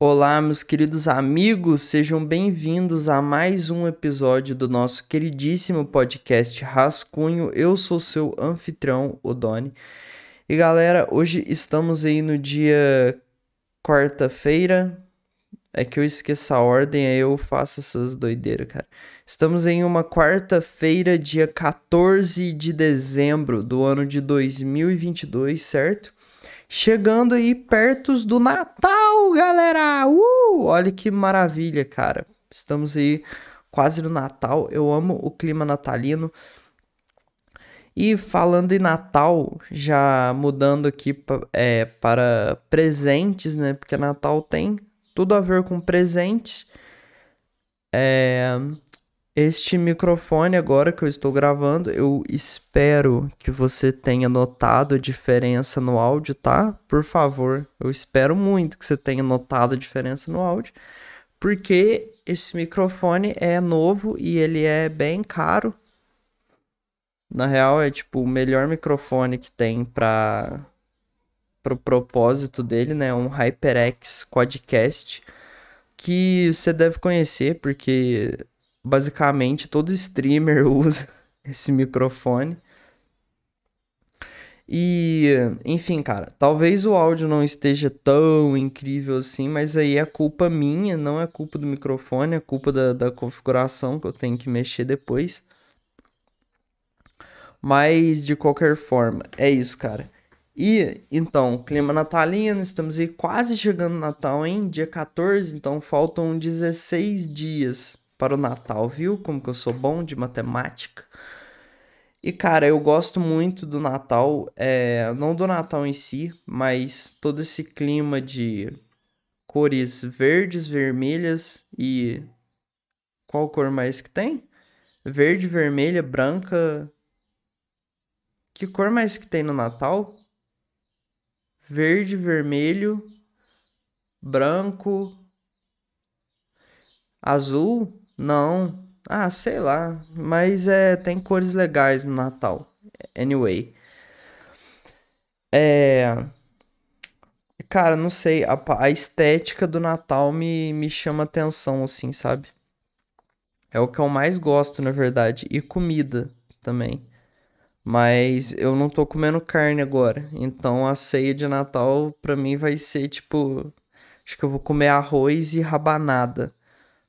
Olá, meus queridos amigos, sejam bem-vindos a mais um episódio do nosso queridíssimo podcast Rascunho. Eu sou seu anfitrião, Odone. E galera, hoje estamos aí no dia quarta-feira. É que eu esqueço a ordem, aí eu faço essas doideiras, cara. Estamos em uma quarta-feira, dia 14 de dezembro do ano de 2022, certo? Chegando aí perto do Natal, galera! Uh! Olha que maravilha, cara. Estamos aí quase no Natal. Eu amo o clima natalino. E falando em Natal, já mudando aqui é, para presentes, né? Porque Natal tem tudo a ver com presente. É, este microfone agora que eu estou gravando, eu espero que você tenha notado a diferença no áudio, tá? Por favor, eu espero muito que você tenha notado a diferença no áudio, porque esse microfone é novo e ele é bem caro. Na real, é tipo o melhor microfone que tem para o pro propósito dele, né? Um HyperX Quadcast que você deve conhecer porque basicamente todo streamer usa esse microfone. E, enfim, cara, talvez o áudio não esteja tão incrível assim, mas aí é culpa minha, não é culpa do microfone, é culpa da, da configuração que eu tenho que mexer depois. Mas, de qualquer forma, é isso, cara. E, então, clima natalino, estamos aí quase chegando no Natal, hein? Dia 14, então faltam 16 dias para o Natal, viu? Como que eu sou bom de matemática. E cara, eu gosto muito do Natal, é, não do Natal em si, mas todo esse clima de cores verdes, vermelhas e qual cor mais que tem? Verde, vermelha, branca. Que cor mais que tem no Natal? Verde, vermelho, branco, azul. Não. Ah, sei lá. Mas é, tem cores legais no Natal. Anyway. É. Cara, não sei. A, a estética do Natal me, me chama atenção, assim, sabe? É o que eu mais gosto, na verdade. E comida também. Mas eu não tô comendo carne agora. Então a ceia de Natal pra mim vai ser tipo. Acho que eu vou comer arroz e rabanada.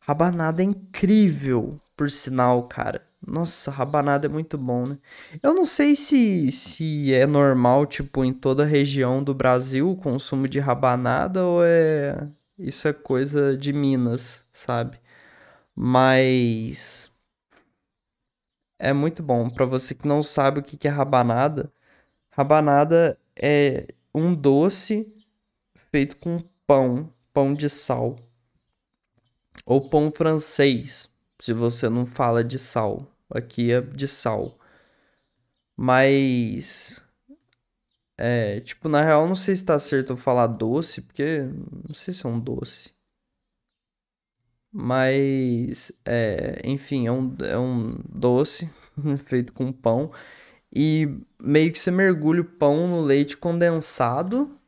Rabanada é incrível, por sinal, cara. Nossa, rabanada é muito bom, né? Eu não sei se, se é normal, tipo, em toda a região do Brasil o consumo de rabanada ou é. Isso é coisa de Minas, sabe? Mas. É muito bom. Para você que não sabe o que é rabanada, rabanada é um doce feito com pão, pão de sal. Ou pão francês, se você não fala de sal. Aqui é de sal. Mas. É, tipo, na real, não sei se tá certo eu falar doce, porque não sei se é um doce. Mas, é, enfim, é um, é um doce feito com pão. E meio que você mergulha o pão no leite condensado.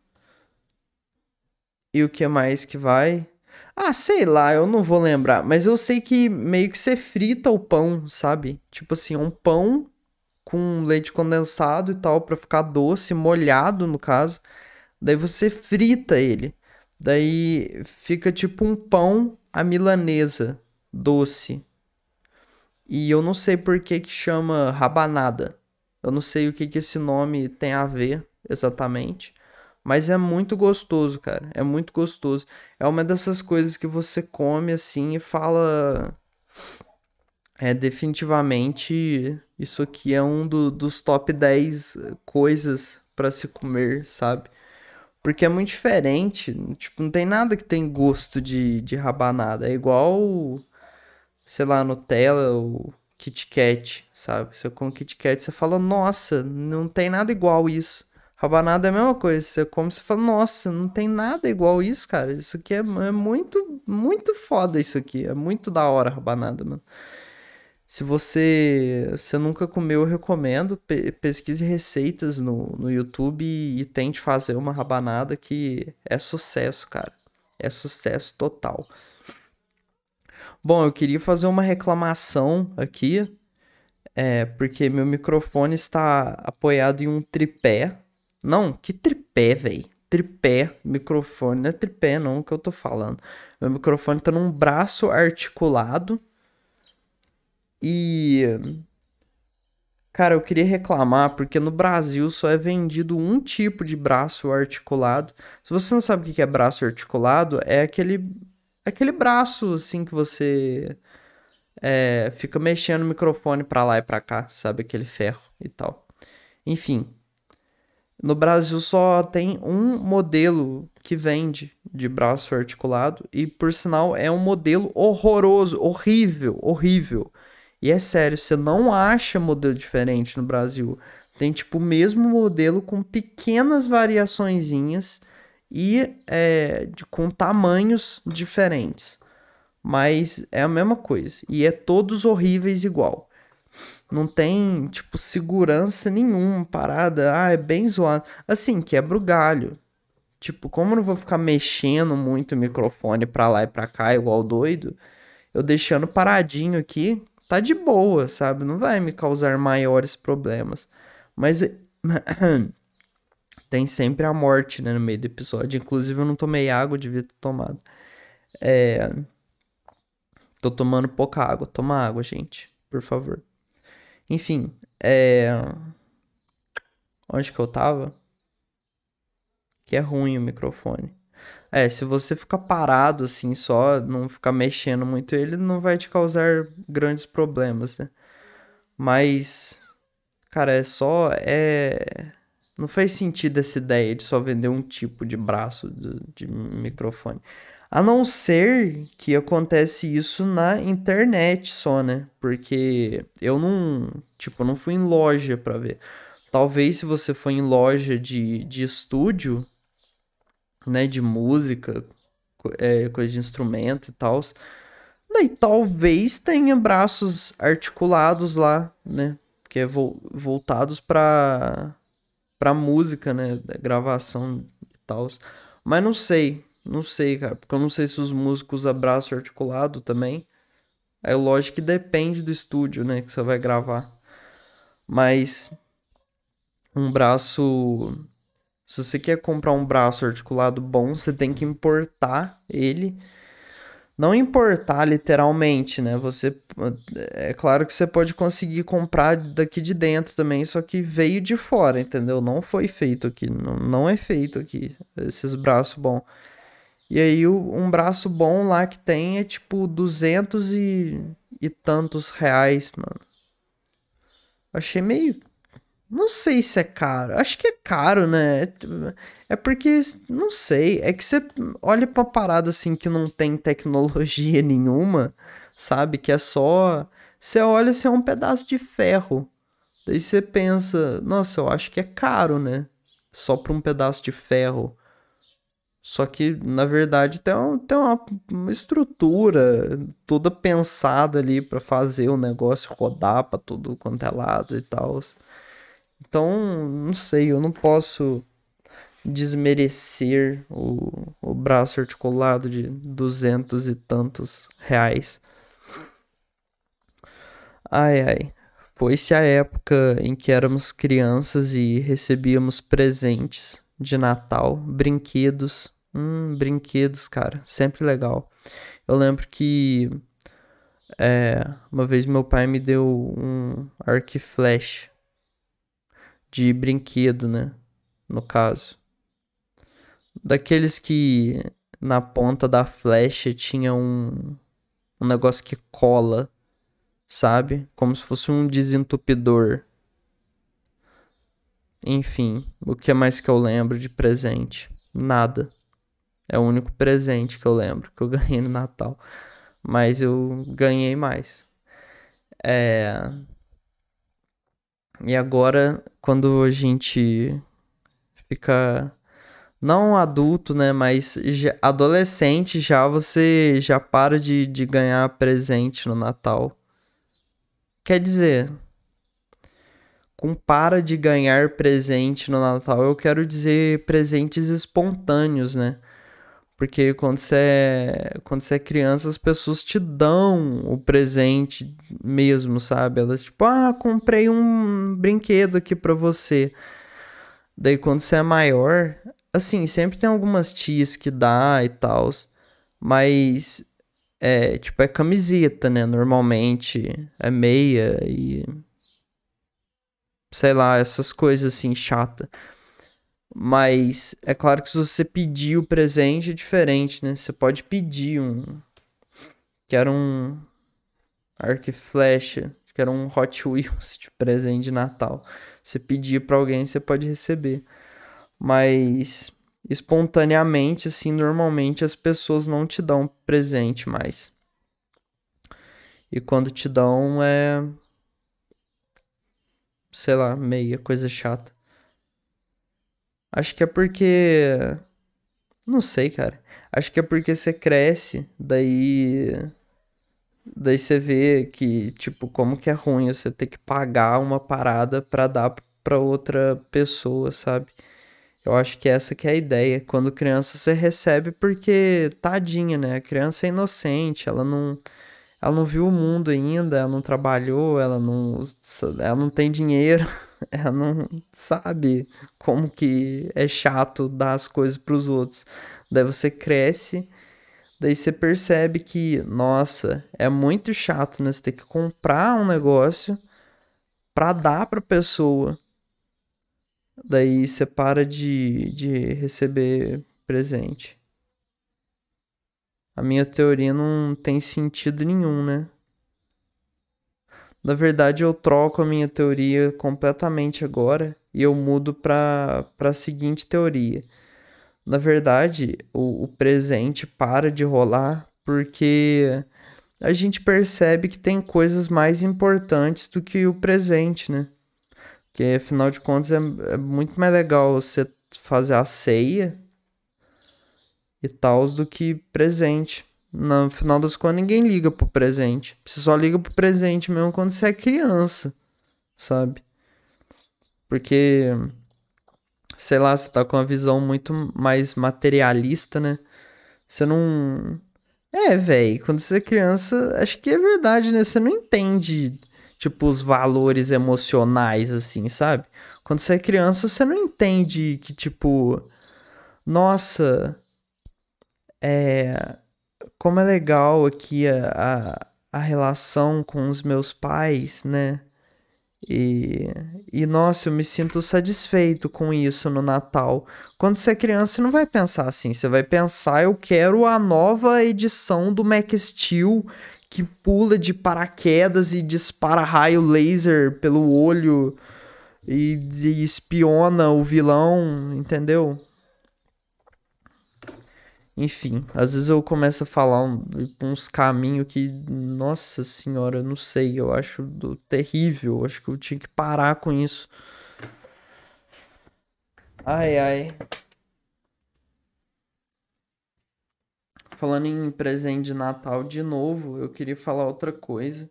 E o que mais que vai? Ah, sei lá, eu não vou lembrar, mas eu sei que meio que você frita o pão, sabe? Tipo assim, um pão com leite condensado e tal para ficar doce, molhado no caso. Daí você frita ele. Daí fica tipo um pão à milanesa, doce. E eu não sei por que que chama rabanada. Eu não sei o que que esse nome tem a ver exatamente. Mas é muito gostoso, cara. É muito gostoso. É uma dessas coisas que você come assim e fala. É definitivamente isso aqui é um do, dos top 10 coisas para se comer, sabe? Porque é muito diferente. Tipo, não tem nada que tem gosto de, de rabanada. É igual, sei lá, Nutella ou Kit Kat, sabe? Você come Kit Kat, você fala, nossa, não tem nada igual isso. Rabanada é a mesma coisa. Você come e fala, nossa, não tem nada igual isso, cara. Isso aqui é, é, muito, muito foda isso aqui. É muito da hora rabanada, mano. Se você, você nunca comeu, eu recomendo. Pe pesquise receitas no, no YouTube e, e tente fazer uma rabanada que é sucesso, cara. é sucesso total. Bom, eu queria fazer uma reclamação aqui, é, porque meu microfone está apoiado em um tripé. Não, que tripé, velho? Tripé, microfone, não é tripé não que eu tô falando. Meu microfone tá num braço articulado e Cara, eu queria reclamar porque no Brasil só é vendido um tipo de braço articulado. Se você não sabe o que é braço articulado, é aquele aquele braço assim que você é, fica mexendo o microfone para lá e para cá, sabe aquele ferro e tal. Enfim, no Brasil só tem um modelo que vende de braço articulado e por sinal é um modelo horroroso, horrível, horrível. E é sério, você não acha modelo diferente no Brasil. Tem tipo o mesmo modelo com pequenas variaçõezinhas e é, com tamanhos diferentes. Mas é a mesma coisa. E é todos horríveis igual. Não tem, tipo, segurança nenhuma, parada. Ah, é bem zoado. Assim, quebra o galho. Tipo, como eu não vou ficar mexendo muito o microfone pra lá e pra cá, igual doido, eu deixando paradinho aqui, tá de boa, sabe? Não vai me causar maiores problemas. Mas tem sempre a morte, né, no meio do episódio. Inclusive, eu não tomei água, devia ter tomado. É. Tô tomando pouca água. Toma água, gente, por favor. Enfim, é. Onde que eu tava? Que é ruim o microfone. É, se você ficar parado assim só, não ficar mexendo muito ele, não vai te causar grandes problemas, né? Mas, cara, é só. É. Não faz sentido essa ideia de só vender um tipo de braço de, de microfone. A não ser que acontece isso na internet só, né? Porque eu não, tipo, não fui em loja para ver. Talvez se você for em loja de, de estúdio, né, de música, é, coisa de instrumento e tal. Daí talvez tenha braços articulados lá, né, que é vo voltados para para música, né, gravação e tal. Mas não sei, não sei, cara, porque eu não sei se os músicos usam braço articulado também. É lógico que depende do estúdio, né, que você vai gravar. Mas um braço se você quer comprar um braço articulado bom, você tem que importar ele. Não importar literalmente, né? Você é claro que você pode conseguir comprar daqui de dentro também, só que veio de fora, entendeu? Não foi feito aqui, não, não é feito aqui esses braços bons. E aí um braço bom lá que tem é tipo 200 e, e tantos reais, mano. Achei meio não sei se é caro. Acho que é caro, né? É porque, não sei. É que você olha pra parada assim que não tem tecnologia nenhuma, sabe? Que é só. Você olha se é um pedaço de ferro. Daí você pensa, nossa, eu acho que é caro, né? Só pra um pedaço de ferro. Só que, na verdade, tem, um, tem uma, uma estrutura toda pensada ali para fazer o negócio rodar pra tudo quanto é lado e tal. Então, não sei, eu não posso desmerecer o, o braço articulado de duzentos e tantos reais. Ai, ai. Foi-se a época em que éramos crianças e recebíamos presentes de Natal, brinquedos. Hum, brinquedos, cara, sempre legal. Eu lembro que é, uma vez meu pai me deu um arco flecha de brinquedo, né? No caso. Daqueles que na ponta da flecha tinha um, um negócio que cola, sabe? Como se fosse um desentupidor. Enfim, o que mais que eu lembro de presente? Nada. É o único presente que eu lembro que eu ganhei no Natal. Mas eu ganhei mais. É. E agora, quando a gente fica não adulto, né, mas já, adolescente já você já para de, de ganhar presente no Natal. Quer dizer, com para de ganhar presente no Natal, eu quero dizer presentes espontâneos, né? Porque quando você, é, quando você é criança, as pessoas te dão o presente mesmo, sabe? Elas, tipo, ah, comprei um brinquedo aqui pra você. Daí quando você é maior, assim, sempre tem algumas tias que dá e tal. Mas é, tipo, é camiseta, né? Normalmente é meia e. Sei lá, essas coisas assim, chata. Mas é claro que se você pedir o presente é diferente, né? Você pode pedir um. Quero um arco e flecha, quero um Hot Wheels de presente de Natal. Você pedir para alguém, você pode receber. Mas espontaneamente, assim, normalmente as pessoas não te dão presente mais. E quando te dão é. Sei lá, meia coisa chata. Acho que é porque. Não sei, cara. Acho que é porque você cresce, daí. Daí você vê que, tipo, como que é ruim você ter que pagar uma parada pra dar pra outra pessoa, sabe? Eu acho que essa que é a ideia. Quando criança você recebe porque tadinha, né? A criança é inocente, ela não ela não viu o mundo ainda, ela não trabalhou, ela não ela não tem dinheiro, ela não sabe como que é chato dar as coisas para os outros. Daí você cresce, daí você percebe que, nossa, é muito chato, né? Você ter que comprar um negócio para dar para pessoa. Daí você para de, de receber presente. A minha teoria não tem sentido nenhum, né? Na verdade, eu troco a minha teoria completamente agora e eu mudo para a seguinte teoria. Na verdade, o, o presente para de rolar porque a gente percebe que tem coisas mais importantes do que o presente, né? Porque afinal de contas é, é muito mais legal você fazer a ceia e tal do que presente. No final das contas, ninguém liga pro presente. Você só liga pro presente mesmo quando você é criança, sabe? Porque, sei lá, você tá com uma visão muito mais materialista, né? Você não. É, velho, quando você é criança, acho que é verdade, né? Você não entende tipo, os valores emocionais, assim, sabe? Quando você é criança, você não entende que, tipo, nossa, é. Como é legal aqui a, a, a relação com os meus pais, né? E, e nossa, eu me sinto satisfeito com isso no Natal. Quando você é criança, você não vai pensar assim. Você vai pensar, eu quero a nova edição do Mac Steel que pula de paraquedas e dispara raio laser pelo olho e, e espiona o vilão, entendeu? Enfim, às vezes eu começo a falar uns caminhos que, nossa senhora, não sei, eu acho terrível, eu acho que eu tinha que parar com isso. Ai, ai. falando em presente de Natal de novo, eu queria falar outra coisa.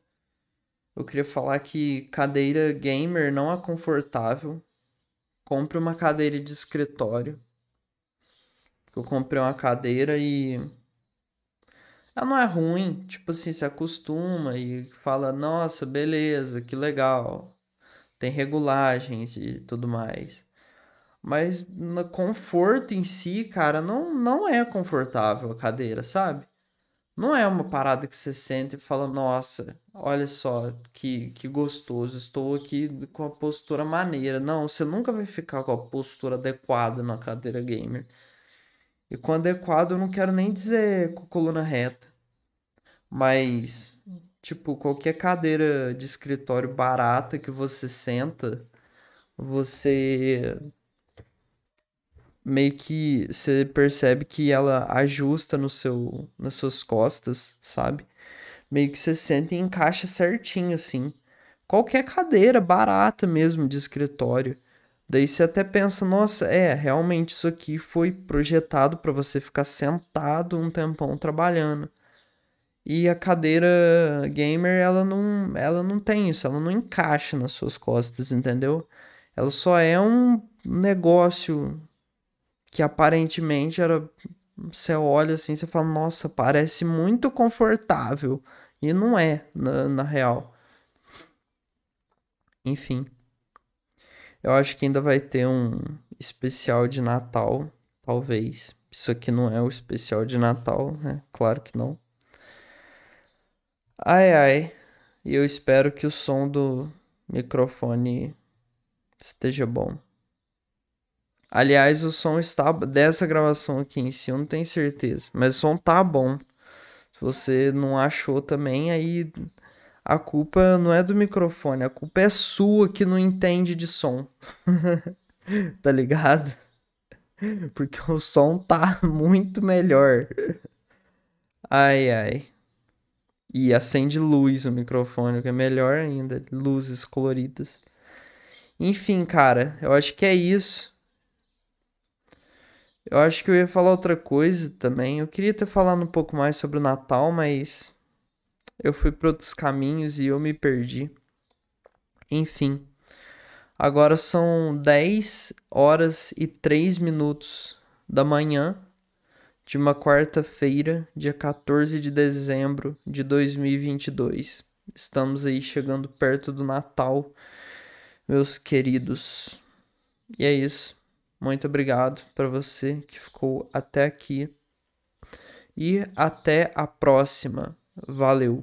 Eu queria falar que cadeira gamer não é confortável. Compre uma cadeira de escritório. Eu comprei uma cadeira e ela não é ruim, tipo assim, se acostuma e fala, nossa, beleza, que legal. Tem regulagens e tudo mais. Mas no conforto em si, cara, não, não é confortável a cadeira, sabe? Não é uma parada que você sente e fala, nossa, olha só que, que gostoso, estou aqui com a postura maneira. Não, você nunca vai ficar com a postura adequada na cadeira gamer. E com adequado eu não quero nem dizer com coluna reta. Mas, tipo, qualquer cadeira de escritório barata que você senta, você meio que você percebe que ela ajusta no seu, nas suas costas, sabe? Meio que você sente e encaixa certinho assim. Qualquer cadeira barata mesmo de escritório. Daí você até pensa, nossa, é, realmente isso aqui foi projetado para você ficar sentado um tempão trabalhando. E a cadeira gamer, ela não, ela não tem isso, ela não encaixa nas suas costas, entendeu? Ela só é um negócio que aparentemente era você olha assim, você fala, nossa, parece muito confortável. E não é, na, na real. Enfim. Eu acho que ainda vai ter um especial de Natal, talvez. Isso aqui não é o especial de Natal, né? Claro que não. Ai ai. E eu espero que o som do microfone esteja bom. Aliás, o som está dessa gravação aqui em si, eu não tenho certeza, mas o som tá bom. Se você não achou também, aí a culpa não é do microfone, a culpa é sua que não entende de som. tá ligado? Porque o som tá muito melhor. Ai ai. E acende luz o microfone, que é melhor ainda, luzes coloridas. Enfim, cara, eu acho que é isso. Eu acho que eu ia falar outra coisa também. Eu queria ter falado um pouco mais sobre o Natal, mas eu fui para outros caminhos e eu me perdi. Enfim. Agora são 10 horas e 3 minutos da manhã de uma quarta-feira, dia 14 de dezembro de 2022. Estamos aí chegando perto do Natal, meus queridos. E é isso. Muito obrigado para você que ficou até aqui. E até a próxima. Valeu!